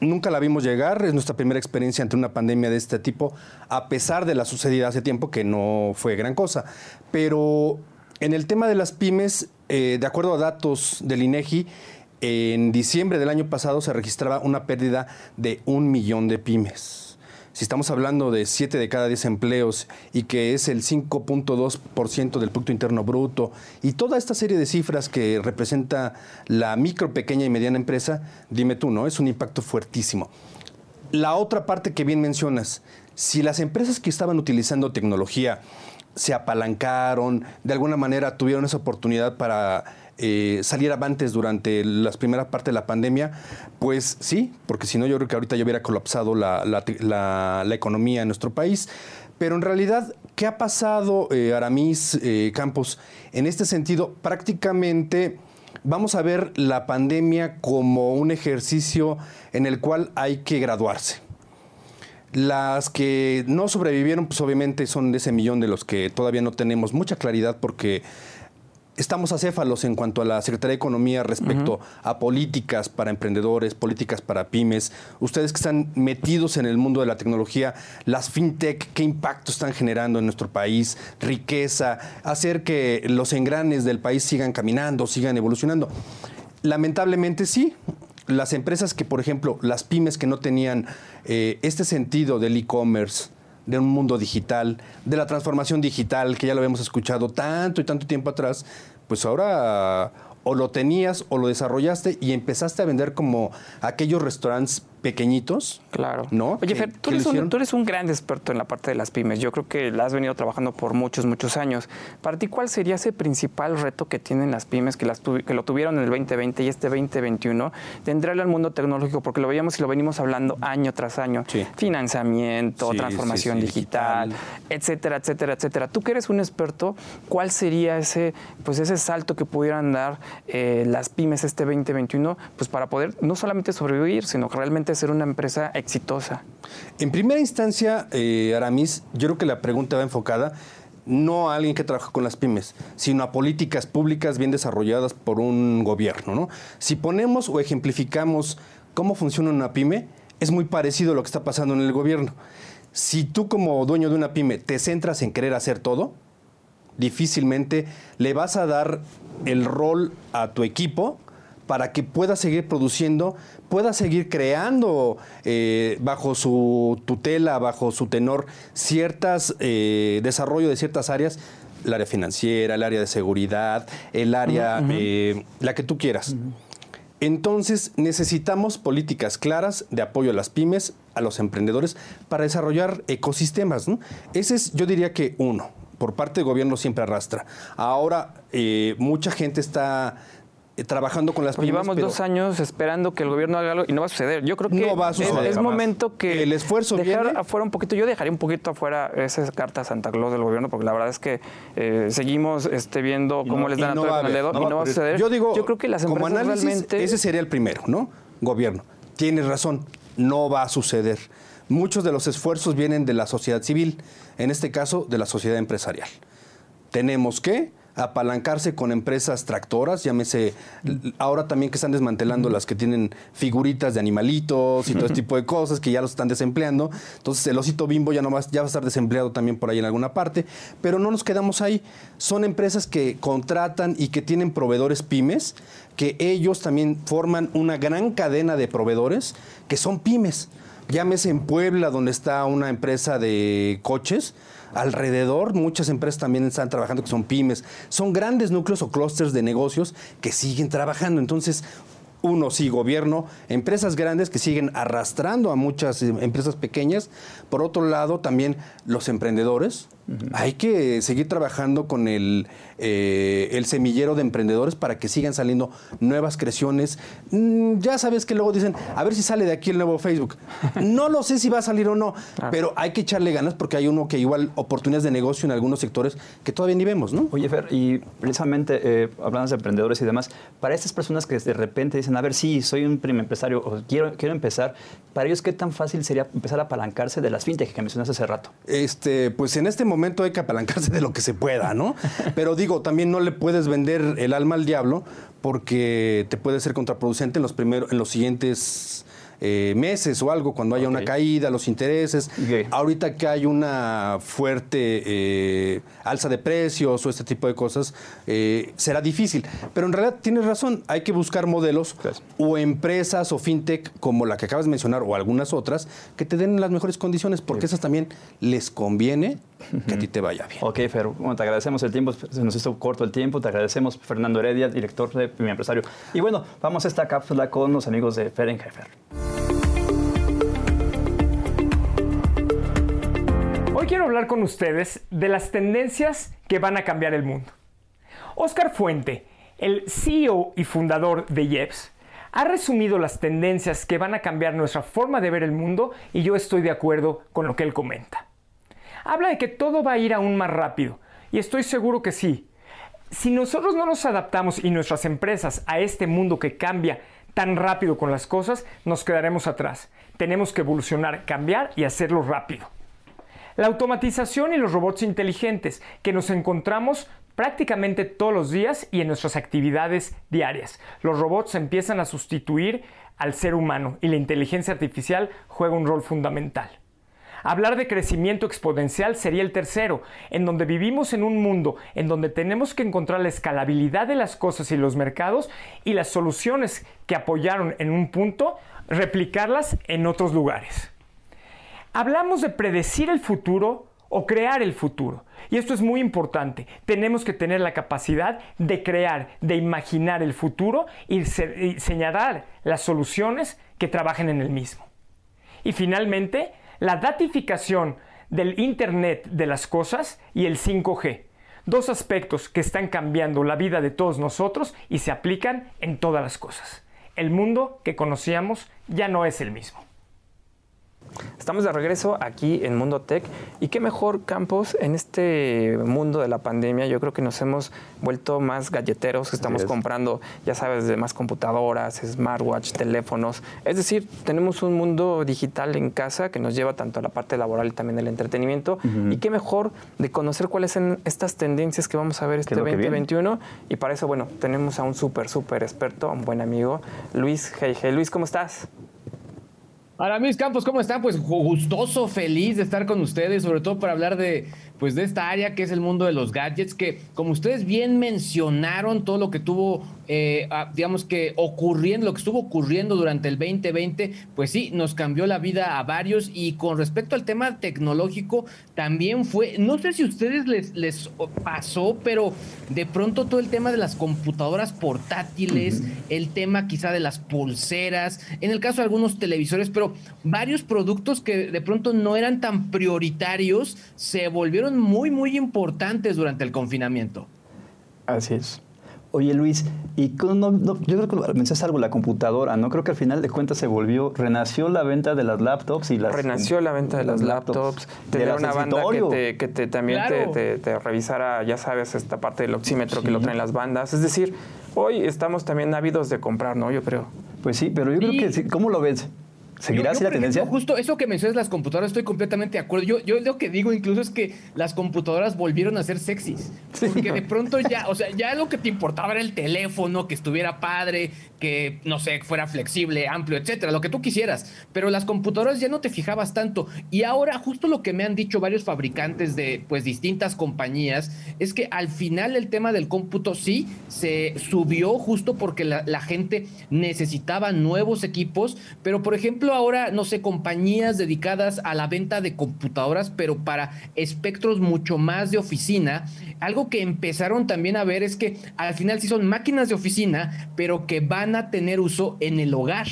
nunca la vimos llegar. Es nuestra primera experiencia ante una pandemia de este tipo, a pesar de la sucedida hace tiempo, que no fue gran cosa. Pero en el tema de las pymes, eh, de acuerdo a datos del INEGI, en diciembre del año pasado se registraba una pérdida de un millón de pymes si estamos hablando de 7 de cada 10 empleos y que es el 5.2% del Producto Interno Bruto y toda esta serie de cifras que representa la micro, pequeña y mediana empresa, dime tú, ¿no? Es un impacto fuertísimo. La otra parte que bien mencionas, si las empresas que estaban utilizando tecnología se apalancaron, de alguna manera tuvieron esa oportunidad para eh, salir avantes durante las primeras partes de la pandemia, pues sí, porque si no yo creo que ahorita ya hubiera colapsado la, economía en nuestro país. Pero en realidad, ¿qué ha pasado, eh, Aramis eh, Campos? En este sentido, prácticamente vamos a ver la pandemia como un ejercicio en el cual hay que graduarse. Las que no sobrevivieron, pues obviamente son de ese millón de los que todavía no tenemos mucha claridad porque estamos acéfalos en cuanto a la Secretaría de Economía respecto a políticas para emprendedores, políticas para pymes. Ustedes que están metidos en el mundo de la tecnología, las fintech, ¿qué impacto están generando en nuestro país? Riqueza, hacer que los engranes del país sigan caminando, sigan evolucionando. Lamentablemente sí, las empresas que, por ejemplo, las pymes que no tenían eh, este sentido del e-commerce, de un mundo digital, de la transformación digital, que ya lo habíamos escuchado tanto y tanto tiempo atrás, pues ahora o lo tenías o lo desarrollaste y empezaste a vender como aquellos restaurantes pequeñitos. Claro. ¿No? Oye, Fer, tú, eres un, gran experto en la parte de las pymes. Yo creo que la has venido trabajando por muchos, muchos años. Para ti, ¿cuál sería ese principal reto que tienen las pymes que, las que lo tuvieron en el 2020 y este 2021 de entrarle al mundo tecnológico? Porque lo veíamos y lo venimos hablando año tras año. Financiamiento, transformación digital, etcétera, etcétera, etcétera. Tú que eres un experto, ¿cuál sería ese, pues ese salto que pudieran dar eh, las pymes este 2021 pues para poder no solamente sobrevivir, sino realmente ser una empresa exitosa? En primera instancia, eh, Aramis, yo creo que la pregunta va enfocada no a alguien que trabaja con las pymes, sino a políticas públicas bien desarrolladas por un gobierno. ¿no? Si ponemos o ejemplificamos cómo funciona una pyme, es muy parecido a lo que está pasando en el gobierno. Si tú como dueño de una pyme te centras en querer hacer todo, difícilmente le vas a dar el rol a tu equipo para que pueda seguir produciendo, pueda seguir creando eh, bajo su tutela, bajo su tenor, ciertas eh, desarrollo de ciertas áreas, el área financiera, el área de seguridad, el área, eh, la que tú quieras. Entonces necesitamos políticas claras de apoyo a las pymes, a los emprendedores, para desarrollar ecosistemas. Ese es, yo diría que uno, por parte del gobierno siempre arrastra. Ahora mucha gente está trabajando con las pymes. Llevamos dos años esperando que el gobierno haga algo y no va a suceder. Yo creo que no va a suceder, es, momento que el esfuerzo dejar afuera un poquito. Yo dejaría un poquito afuera esa carta Santa Claus del gobierno porque la verdad es que eh, seguimos este, viendo cómo les dan a todo el dedo y no va a suceder. Yo digo, yo creo que las como análisis, realmente... ese sería el primero, ¿no? Gobierno. Tienes razón, no va a suceder. Muchos de los esfuerzos vienen de la sociedad civil, en este caso de la sociedad empresarial. Tenemos que apalancarse con empresas tractoras, llámese, ahora también que están desmantelando las que tienen figuritas de animalitos y todo ese tipo de cosas que ya los están desempleando. Entonces el osito bimbo ya, no va, ya va a estar desempleado también por ahí en alguna parte, pero no nos quedamos ahí. Son empresas que contratan y que tienen proveedores pymes, que ellos también forman una gran cadena de proveedores que son pymes. Llámese en Puebla, donde está una empresa de coches, alrededor muchas empresas también están trabajando que son pymes. Son grandes núcleos o clústeres de negocios que siguen trabajando. Entonces, uno, sí, gobierno, empresas grandes que siguen arrastrando a muchas eh, empresas pequeñas. Por otro lado, también los emprendedores, hay que seguir trabajando con el, eh, el, semillero de emprendedores para que sigan saliendo nuevas creaciones. Mm, ya sabes que luego dicen, a ver si sale de aquí el nuevo Facebook. No lo sé si va a salir o no, pero hay que echarle ganas porque hay uno que igual oportunidades de negocio en algunos sectores que todavía ni vemos, ¿no? Oye, Fer, y precisamente eh, hablando de emprendedores y demás, para estas personas que de repente dicen, a ver, sí, soy un primer empresario o quiero, quiero empezar, para ellos, ¿qué tan fácil sería empezar a apalancarse de las fintech que mencionaste hace rato? Este, pues en este momento momento hay que apalancarse de lo que se pueda, ¿no? Pero digo, también no le puedes vender el alma al diablo porque te puede ser contraproducente en los primeros, en los siguientes eh, meses o algo, cuando haya una caída, los intereses. Ahorita que hay una fuerte eh, alza de precios o este tipo de cosas, eh, será difícil. Pero en realidad tienes razón, hay que buscar modelos o empresas o fintech como la que acabas de mencionar o algunas otras que te den las mejores condiciones, porque esas también les conviene que a ti te vaya bien. Ok, Fer, bueno, te agradecemos el tiempo, se nos hizo corto el tiempo, te agradecemos Fernando Heredia, director de Mi Empresario. Y bueno, vamos a esta cápsula con los amigos de Ferenjefer. Hoy quiero hablar con ustedes de las tendencias que van a cambiar el mundo. Oscar Fuente, el CEO y fundador de Jeps, ha resumido las tendencias que van a cambiar nuestra forma de ver el mundo y yo estoy de acuerdo con lo que él comenta. Habla de que todo va a ir aún más rápido y estoy seguro que sí. Si nosotros no nos adaptamos y nuestras empresas a este mundo que cambia tan rápido con las cosas, nos quedaremos atrás. Tenemos que evolucionar, cambiar y hacerlo rápido. La automatización y los robots inteligentes que nos encontramos prácticamente todos los días y en nuestras actividades diarias. Los robots empiezan a sustituir al ser humano y la inteligencia artificial juega un rol fundamental. Hablar de crecimiento exponencial sería el tercero, en donde vivimos en un mundo en donde tenemos que encontrar la escalabilidad de las cosas y los mercados y las soluciones que apoyaron en un punto, replicarlas en otros lugares. Hablamos de predecir el futuro o crear el futuro. Y esto es muy importante. Tenemos que tener la capacidad de crear, de imaginar el futuro y, señalar las soluciones que trabajen en el mismo. Y finalmente, la datificación del Internet de las cosas y el 5G. Dos aspectos que están cambiando la vida de todos nosotros y se aplican en todas las cosas. El mundo que conocíamos ya no es el mismo. Estamos de regreso aquí en Mundo Tech y qué mejor campos en este mundo de la pandemia. Yo creo que nos hemos vuelto más galleteros, estamos comprando, ya sabes, de más computadoras, smartwatch, teléfonos. Es decir, tenemos un mundo digital en casa que nos lleva tanto a la parte laboral y también el entretenimiento. Y qué mejor de conocer cuáles son estas tendencias que vamos a ver este 2021. Y para eso, bueno, tenemos a un súper, súper experto, un buen amigo, Luis Hey, hey. Luis, ¿cómo estás? Hola, mis campos, ¿cómo están? Pues gustoso, feliz de estar con ustedes, sobre todo para hablar de pues de esta área que es el mundo de los gadgets, que como ustedes bien mencionaron, todo lo que tuvo, eh, digamos que ocurriendo, lo que estuvo ocurriendo durante el 2020, pues sí, nos cambió la vida a varios. Y con respecto al tema tecnológico, también fue, no sé si a ustedes les, les pasó, pero de pronto todo el tema de las computadoras portátiles, el tema quizá de las pulseras, en el caso de algunos televisores, pero varios productos que de pronto no eran tan prioritarios, se volvieron muy, muy importantes durante el confinamiento. Así es. Oye Luis, y no, yo creo que mencionaste algo, la computadora, ¿no? Creo que al final de cuentas se volvió, renació la venta de las laptops y las... Renació la venta de las, laptops, tener una banda que, te, también te, revisara, ya sabes, esta parte del oxímetro que lo traen las bandas. Es decir, hoy estamos también ávidos de comprar, ¿no? Yo creo. Pues sí, pero yo creo que, ¿cómo lo ves? ¿Seguirá así la tendencia? justo eso que mencionas las computadoras, estoy completamente de acuerdo. Yo, yo lo que digo incluso es que las computadoras volvieron a ser sexys. Porque de pronto ya, o sea, ya lo que te importaba era el teléfono, que estuviera padre, que, no sé, fuera flexible, amplio, etcétera, lo que tú quisieras. Pero las computadoras ya no te fijabas tanto. Y ahora, justo lo que me han dicho varios fabricantes de, pues, distintas compañías, es que al final el tema del cómputo sí se subió justo porque la, la gente necesitaba nuevos equipos. Pero, por ejemplo, ahora, no sé, compañías dedicadas a la venta de computadoras, pero para espectros mucho más de oficina, algo que empezaron también a ver es que al final sí son máquinas de oficina, pero que van a tener uso en el hogar.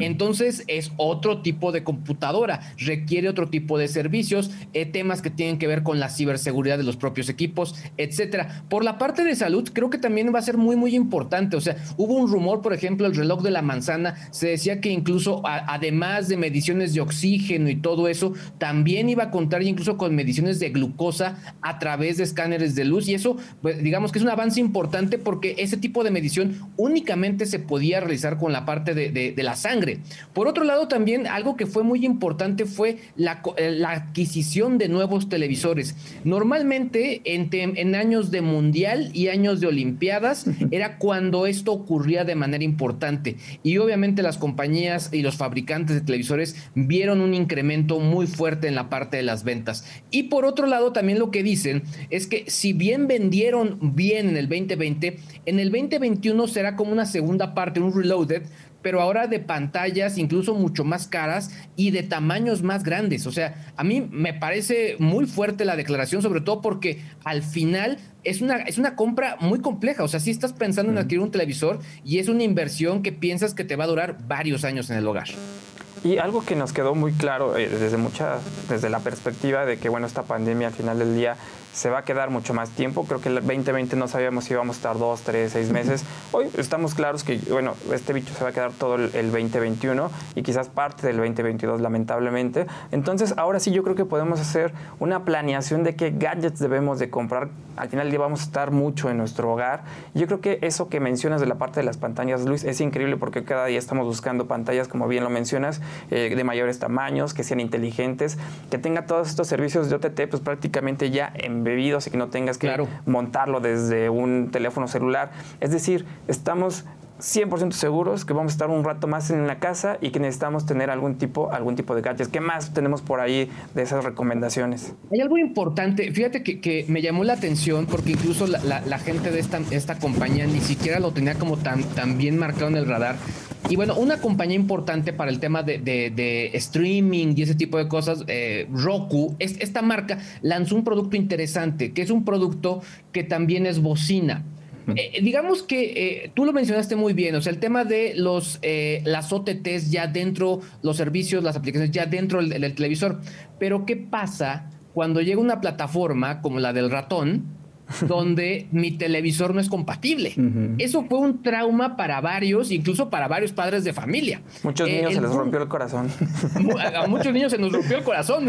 Entonces es otro tipo de computadora, requiere otro tipo de servicios, eh, temas que tienen que ver con la ciberseguridad de los propios equipos, etcétera. Por la parte de salud, creo que también va a ser muy, muy importante. O sea, hubo un rumor, por ejemplo, el reloj de la manzana, se decía que incluso además de mediciones de oxígeno y todo eso, también iba a contar incluso con mediciones de glucosa a través de escáneres de luz y eso, pues, digamos que es un avance importante porque ese tipo de medición únicamente se podía realizar con la parte de, la sangre. Por otro lado, también algo que fue muy importante fue la, eh, la adquisición de nuevos televisores. Normalmente en, en años de mundial y años de olimpiadas era cuando esto ocurría de manera importante y obviamente las compañías y los fabricantes de televisores vieron un incremento muy fuerte en la parte de las ventas. Y por otro lado, también lo que dicen es que si bien vendieron bien en el 2020, en el 2021 será como una segunda parte, un reloaded, pero ahora de pantallas incluso mucho más caras y de tamaños más grandes. O sea, a mí me parece muy fuerte la declaración, sobre todo porque al final es una, es una compra muy compleja. O sea, si estás pensando en adquirir un televisor y es una inversión que piensas que te va a durar varios años en el hogar. Y algo que nos quedó muy claro eh, desde mucha, desde la perspectiva de que bueno, esta pandemia al final del día se va a quedar mucho más tiempo. Creo que el 2020 no sabíamos si íbamos a estar dos, tres, seis meses. Hoy estamos claros que, bueno, este bicho se va a quedar todo el, 2021 y quizás parte del 2022, lamentablemente. Entonces, ahora sí yo creo que podemos hacer una planeación de qué gadgets debemos de comprar. Al final día vamos a estar mucho en nuestro hogar. Yo creo que eso que mencionas de la parte de las pantallas, Luis, es increíble porque cada día estamos buscando pantallas, como bien lo mencionas, eh, de mayores tamaños, que sean inteligentes, que tenga todos estos servicios de OTT, pues prácticamente ya en bebidos y que no tengas que montarlo desde un teléfono celular. Es decir, estamos 100% seguros que vamos a estar un rato más en la casa y que necesitamos tener algún tipo, algún tipo de gadgets. ¿Qué más tenemos por ahí de esas recomendaciones? Hay algo importante, fíjate que, me llamó la atención porque incluso la, gente de esta, esta, compañía ni siquiera lo tenía como tan, tan bien marcado en el radar. Y bueno, una compañía importante para el tema de, streaming y ese tipo de cosas, eh, Roku, esta marca lanzó un producto interesante, que es un producto que también es bocina. Eh, digamos que eh, tú lo mencionaste muy bien, o sea, el tema de los las OTTs ya dentro, los servicios, las aplicaciones ya dentro del televisor. Pero ¿qué pasa cuando llega una plataforma como la del ratón? Donde mi televisor no es compatible. Eso fue un trauma para varios, incluso para varios padres de familia. Muchos Eh, niños se les boom- rompió el corazón. A a muchos niños se nos rompió el corazón.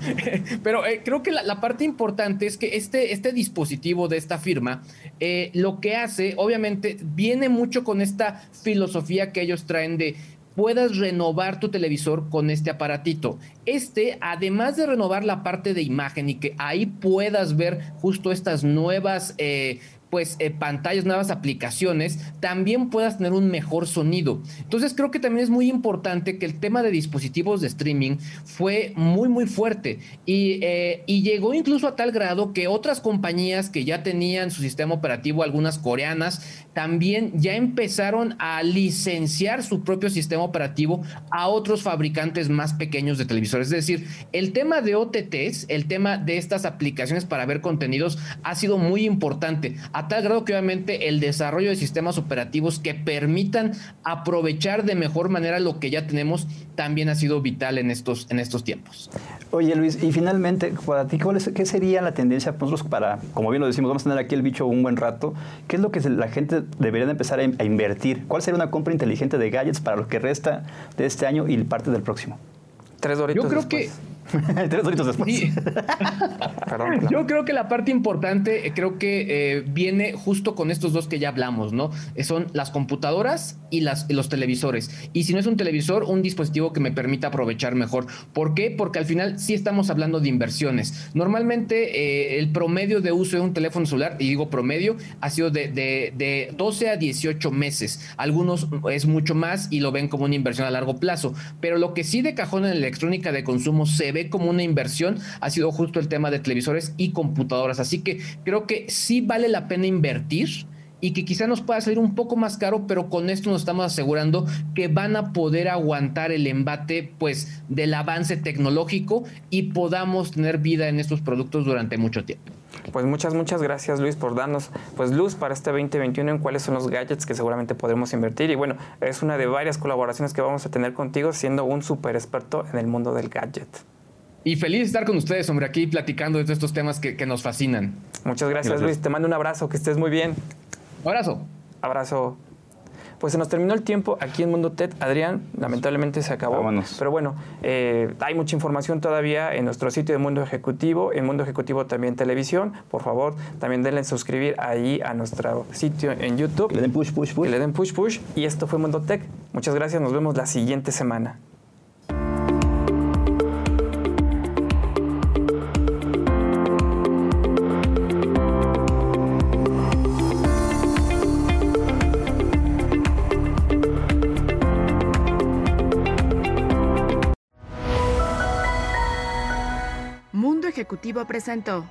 Pero eh, creo que la, la parte importante es que este, este dispositivo de esta firma eh, lo que hace, obviamente, viene mucho con esta filosofía que ellos traen de puedas renovar tu televisor con este aparatito. Este, además de renovar la parte de imagen y que ahí puedas ver justo estas nuevas... eh, pues eh, pantallas, nuevas aplicaciones, también puedas tener un mejor sonido. Entonces creo que también es muy importante que el tema de dispositivos de streaming fue muy muy fuerte y, eh, y llegó incluso a tal grado que otras compañías que ya tenían su sistema operativo, algunas coreanas, también ya empezaron a licenciar su propio sistema operativo a otros fabricantes más pequeños de televisores. Es decir, el tema de OTTs, el tema de estas aplicaciones para ver contenidos ha sido muy importante, a tal grado que obviamente el desarrollo de sistemas operativos que permitan aprovechar de mejor manera lo que ya tenemos también ha sido vital en estos, en estos tiempos. Oye Luis, y finalmente, para ti, ¿cuál es- ¿qué sería la tendencia para nosotros para, como bien lo decimos, vamos a tener aquí el bicho un buen rato? ¿Qué es lo que la gente debería de empezar a, a invertir? ¿Cuál sería una compra inteligente de gadgets para lo que resta de este año y parte del próximo? Tres doritos Yo creo después. Tres doritos después. Sí. Perdón, perdón. Yo creo que la parte importante, eh, creo que eh, viene justo con estos dos que ya hablamos, ¿no? Eh, son las computadoras y, las, y los televisores. Y si no es un televisor, un dispositivo que me permita aprovechar mejor. ¿Por qué? Porque al final sí estamos hablando de inversiones. Normalmente eh, el promedio de uso de un teléfono celular, y digo promedio, ha sido de, de, de 12 a 18 meses. Algunos es mucho más y lo ven como una inversión a largo plazo. Pero lo que sí de cajón en electrónica de consumo se ve como una inversión ha sido justo el tema de televisores y computadoras. Así que creo que sí vale la pena invertir y que quizá nos pueda salir un poco más caro, pero con esto nos estamos asegurando que van a poder aguantar el embate pues del avance tecnológico y podamos tener vida en estos productos durante mucho tiempo. Pues muchas, muchas gracias Luis por darnos pues luz para este 2021 en cuáles son los gadgets que seguramente podremos invertir. Y bueno, es una de varias colaboraciones que vamos a tener contigo siendo un súper experto en el mundo del gadget. Y feliz de estar con ustedes, hombre, aquí platicando de estos temas que, que nos fascinan. Muchas gracias, Gracias. Luis. Te mando un abrazo, que estés muy bien. Abrazo. Abrazo. Pues se nos terminó el tiempo aquí en Mundo TED. Adrián, lamentablemente se acabó. Vámonos. Pero bueno, eh, hay mucha información todavía en nuestro sitio de Mundo Ejecutivo, en Mundo Ejecutivo también televisión. Por favor, también denle suscribir ahí a nuestro sitio en YouTube. Que le den push, push, push. Que le den push push. Y esto fue Mundo Tech. Muchas gracias. Nos vemos la siguiente semana. Ejecutivo presentó